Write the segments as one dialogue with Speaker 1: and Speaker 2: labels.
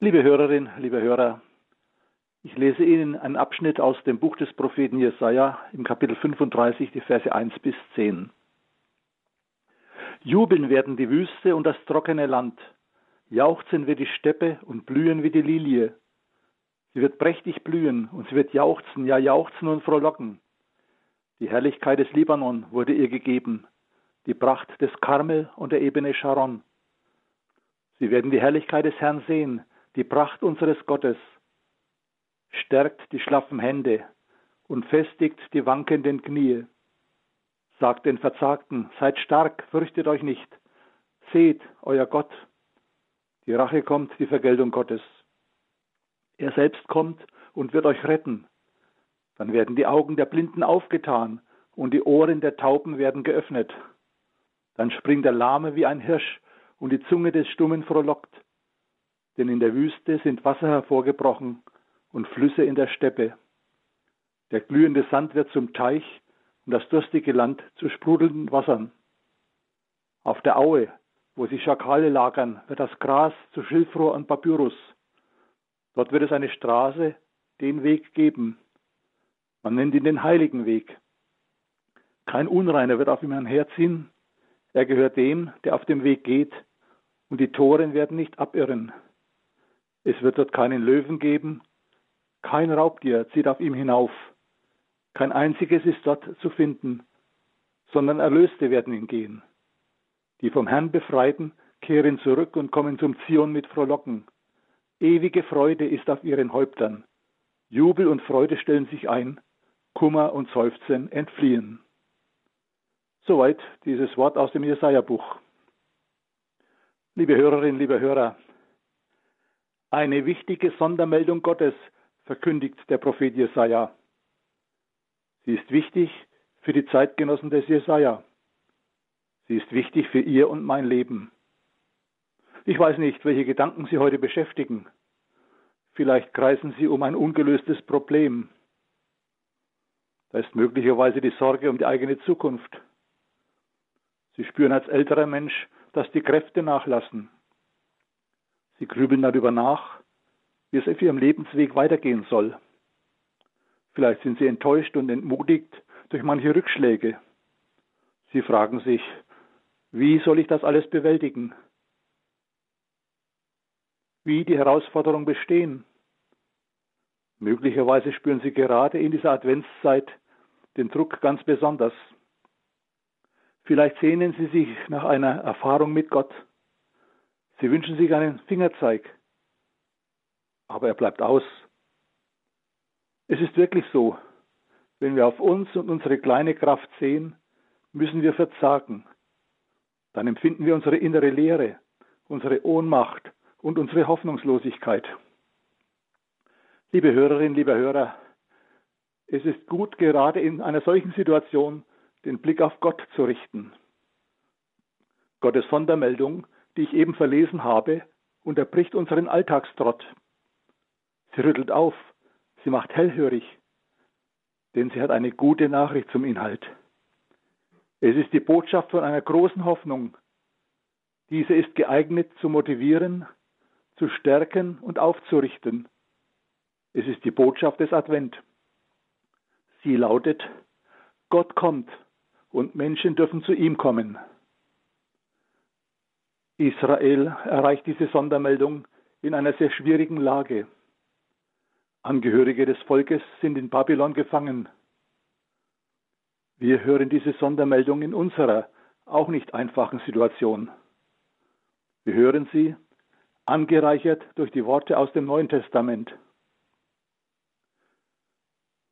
Speaker 1: Liebe Hörerin, liebe Hörer, ich lese Ihnen einen Abschnitt aus dem Buch des Propheten Jesaja im Kapitel 35, die Verse 1 bis 10. Jubeln werden die Wüste und das trockene Land, jauchzen wie die Steppe und blühen wie die Lilie. Sie wird prächtig blühen und sie wird jauchzen, ja jauchzen und frohlocken. Die Herrlichkeit des Libanon wurde ihr gegeben, die Pracht des Karmel und der Ebene Sharon. Sie werden die Herrlichkeit des Herrn sehen, die Pracht unseres Gottes. Stärkt die schlaffen Hände und festigt die wankenden Knie. Sagt den Verzagten, seid stark, fürchtet euch nicht. Seht, euer Gott. Die Rache kommt, die Vergeltung Gottes. Er selbst kommt und wird euch retten. Dann werden die Augen der Blinden aufgetan und die Ohren der Tauben werden geöffnet. Dann springt der Lahme wie ein Hirsch und die Zunge des Stummen frohlockt. Denn in der Wüste sind Wasser hervorgebrochen und Flüsse in der Steppe. Der glühende Sand wird zum Teich und das durstige Land zu sprudelnden Wassern. Auf der Aue, wo sich Schakale lagern, wird das Gras zu Schilfrohr und Papyrus. Dort wird es eine Straße, den Weg geben. Man nennt ihn den heiligen Weg. Kein Unreiner wird auf ihm einherziehen. Er gehört dem, der auf dem Weg geht, und die Toren werden nicht abirren. Es wird dort keinen Löwen geben, kein Raubtier zieht auf ihm hinauf. Kein einziges ist dort zu finden, sondern Erlöste werden ihn gehen. Die vom Herrn Befreiten kehren zurück und kommen zum Zion mit Frohlocken. Ewige Freude ist auf ihren Häuptern. Jubel und Freude stellen sich ein, Kummer und Seufzen entfliehen. Soweit dieses Wort aus dem Jesaja-Buch. Liebe Hörerinnen, liebe Hörer, eine wichtige Sondermeldung Gottes verkündigt der Prophet Jesaja. Sie ist wichtig für die Zeitgenossen des Jesaja. Sie ist wichtig für ihr und mein Leben. Ich weiß nicht, welche Gedanken Sie heute beschäftigen. Vielleicht kreisen Sie um ein ungelöstes Problem. Da ist möglicherweise die Sorge um die eigene Zukunft. Sie spüren als älterer Mensch, dass die Kräfte nachlassen. Sie grübeln darüber nach, wie es auf ihrem Lebensweg weitergehen soll. Vielleicht sind sie enttäuscht und entmutigt durch manche Rückschläge. Sie fragen sich, wie soll ich das alles bewältigen? Wie die Herausforderung bestehen? Möglicherweise spüren Sie gerade in dieser Adventszeit den Druck ganz besonders. Vielleicht sehnen Sie sich nach einer Erfahrung mit Gott. Sie wünschen sich einen Fingerzeig, aber er bleibt aus. Es ist wirklich so, wenn wir auf uns und unsere kleine Kraft sehen, müssen wir verzagen. Dann empfinden wir unsere innere Leere, unsere Ohnmacht und unsere Hoffnungslosigkeit. Liebe Hörerinnen, liebe Hörer, es ist gut, gerade in einer solchen Situation den Blick auf Gott zu richten. Gottes Sondermeldung, die ich eben verlesen habe, unterbricht unseren Alltagstrott. Sie rüttelt auf, Sie macht hellhörig, denn sie hat eine gute Nachricht zum Inhalt. Es ist die Botschaft von einer großen Hoffnung. Diese ist geeignet zu motivieren, zu stärken und aufzurichten. Es ist die Botschaft des Advent. Sie lautet, Gott kommt und Menschen dürfen zu ihm kommen. Israel erreicht diese Sondermeldung in einer sehr schwierigen Lage. Angehörige des Volkes sind in Babylon gefangen. Wir hören diese Sondermeldung in unserer auch nicht einfachen Situation. Wir hören sie angereichert durch die Worte aus dem Neuen Testament.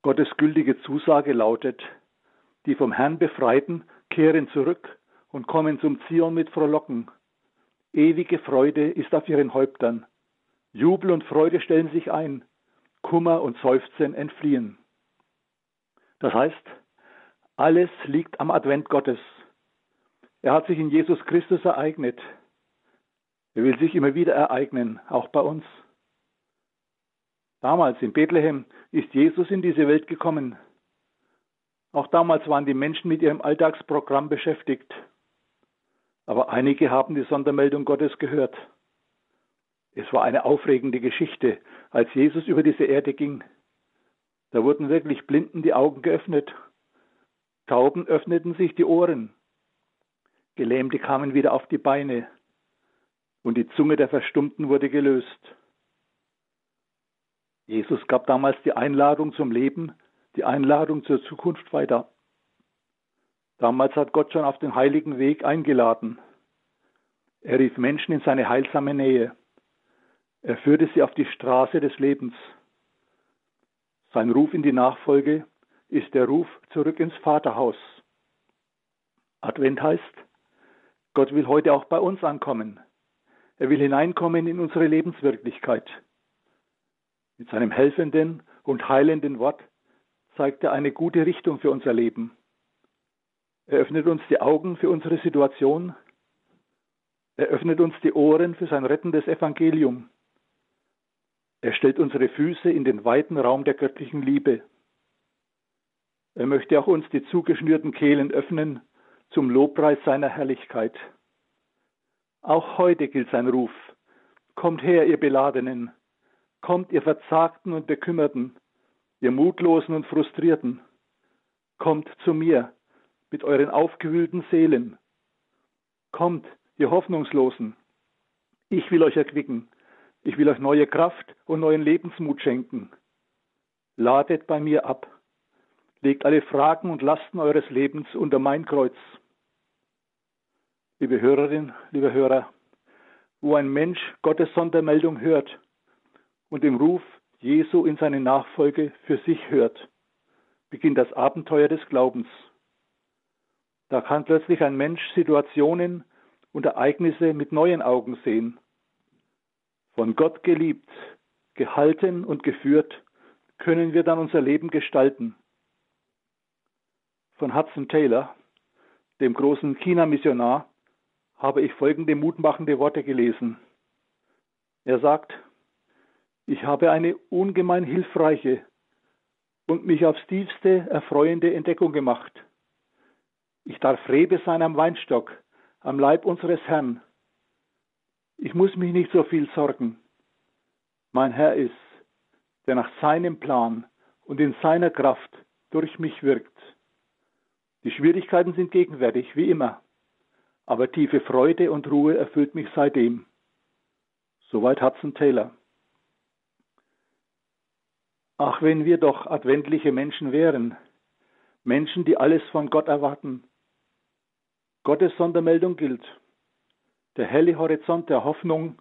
Speaker 1: Gottes gültige Zusage lautet, die vom Herrn Befreiten kehren zurück und kommen zum Zion mit Frohlocken. Ewige Freude ist auf ihren Häuptern. Jubel und Freude stellen sich ein. Kummer und Seufzen entfliehen. Das heißt, alles liegt am Advent Gottes. Er hat sich in Jesus Christus ereignet. Er will sich immer wieder ereignen, auch bei uns. Damals in Bethlehem ist Jesus in diese Welt gekommen. Auch damals waren die Menschen mit ihrem Alltagsprogramm beschäftigt. Aber einige haben die Sondermeldung Gottes gehört. Es war eine aufregende Geschichte, als Jesus über diese Erde ging. Da wurden wirklich Blinden die Augen geöffnet, Tauben öffneten sich die Ohren, Gelähmte kamen wieder auf die Beine und die Zunge der Verstummten wurde gelöst. Jesus gab damals die Einladung zum Leben, die Einladung zur Zukunft weiter. Damals hat Gott schon auf den heiligen Weg eingeladen. Er rief Menschen in seine heilsame Nähe. Er führte sie auf die Straße des Lebens. Sein Ruf in die Nachfolge ist der Ruf zurück ins Vaterhaus. Advent heißt, Gott will heute auch bei uns ankommen. Er will hineinkommen in unsere Lebenswirklichkeit. Mit seinem helfenden und heilenden Wort zeigt er eine gute Richtung für unser Leben. Er öffnet uns die Augen für unsere Situation. Er öffnet uns die Ohren für sein rettendes Evangelium. Er stellt unsere Füße in den weiten Raum der göttlichen Liebe. Er möchte auch uns die zugeschnürten Kehlen öffnen zum Lobpreis seiner Herrlichkeit. Auch heute gilt sein Ruf. Kommt her, ihr Beladenen. Kommt, ihr Verzagten und Bekümmerten, ihr Mutlosen und Frustrierten. Kommt zu mir mit euren aufgewühlten Seelen. Kommt, ihr Hoffnungslosen. Ich will euch erquicken. Ich will euch neue Kraft und neuen Lebensmut schenken. Ladet bei mir ab. Legt alle Fragen und Lasten eures Lebens unter mein Kreuz. Liebe Hörerin, liebe Hörer, wo ein Mensch Gottes Sondermeldung hört und den Ruf Jesu in seine Nachfolge für sich hört, beginnt das Abenteuer des Glaubens. Da kann plötzlich ein Mensch Situationen und Ereignisse mit neuen Augen sehen. Von Gott geliebt, gehalten und geführt, können wir dann unser Leben gestalten von Hudson Taylor, dem großen China-Missionar, habe ich folgende mutmachende Worte gelesen. Er sagt, ich habe eine ungemein hilfreiche und mich aufs tiefste erfreuende Entdeckung gemacht. Ich darf Rebe sein am Weinstock, am Leib unseres Herrn. Ich muss mich nicht so viel sorgen. Mein Herr ist, der nach seinem Plan und in seiner Kraft durch mich wirkt. Die Schwierigkeiten sind gegenwärtig, wie immer, aber tiefe Freude und Ruhe erfüllt mich seitdem. Soweit Hudson Taylor. Ach, wenn wir doch adventliche Menschen wären, Menschen, die alles von Gott erwarten. Gottes Sondermeldung gilt. Der helle Horizont der Hoffnung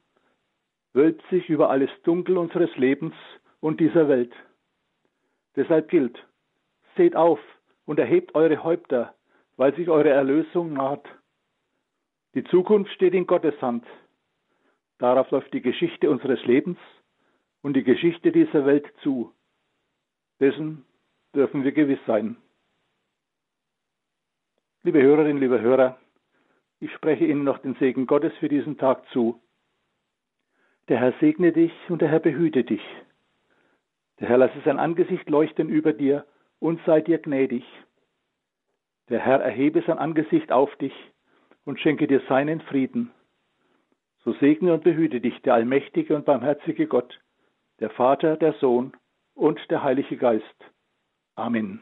Speaker 1: wölbt sich über alles Dunkel unseres Lebens und dieser Welt. Deshalb gilt, seht auf, und erhebt eure Häupter, weil sich eure Erlösung naht. Die Zukunft steht in Gottes Hand. Darauf läuft die Geschichte unseres Lebens und die Geschichte dieser Welt zu. Dessen dürfen wir gewiss sein. Liebe Hörerinnen, liebe Hörer, ich spreche Ihnen noch den Segen Gottes für diesen Tag zu. Der Herr segne dich und der Herr behüte dich. Der Herr lasse sein Angesicht leuchten über dir und sei dir gnädig. Der Herr erhebe sein Angesicht auf dich und schenke dir seinen Frieden. So segne und behüte dich der allmächtige und barmherzige Gott, der Vater, der Sohn und der Heilige Geist. Amen.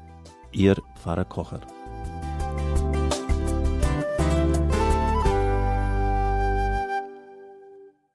Speaker 2: Ihr Pfarrer Kocher.